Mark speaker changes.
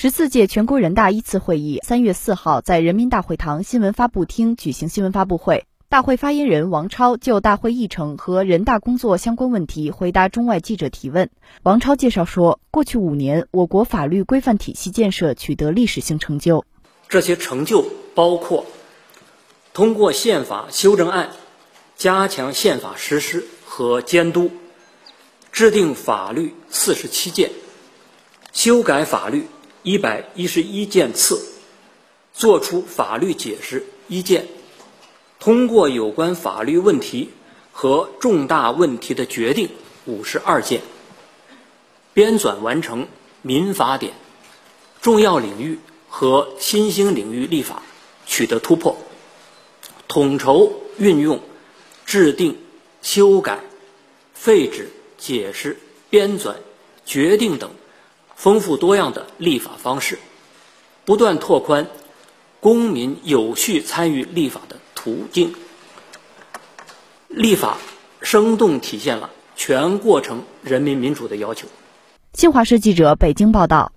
Speaker 1: 十四届全国人大一次会议三月四号在人民大会堂新闻发布厅举行新闻发布会，大会发言人王超就大会议程和人大工作相关问题回答中外记者提问。王超介绍说，过去五年，我国法律规范体系建设取得历史性成就，
Speaker 2: 这些成就包括通过宪法修正案，加强宪法实施和监督，制定法律四十七件，修改法律。一百一十一件次，作出法律解释一件，通过有关法律问题和重大问题的决定五十二件，编纂完成民法典，重要领域和新兴领域立法取得突破，统筹运用制定、修改、废止、解释、编纂、决定等。丰富多样的立法方式，不断拓宽公民有序参与立法的途径。立法生动体现了全过程人民民主的要求。
Speaker 1: 新华社记者北京报道。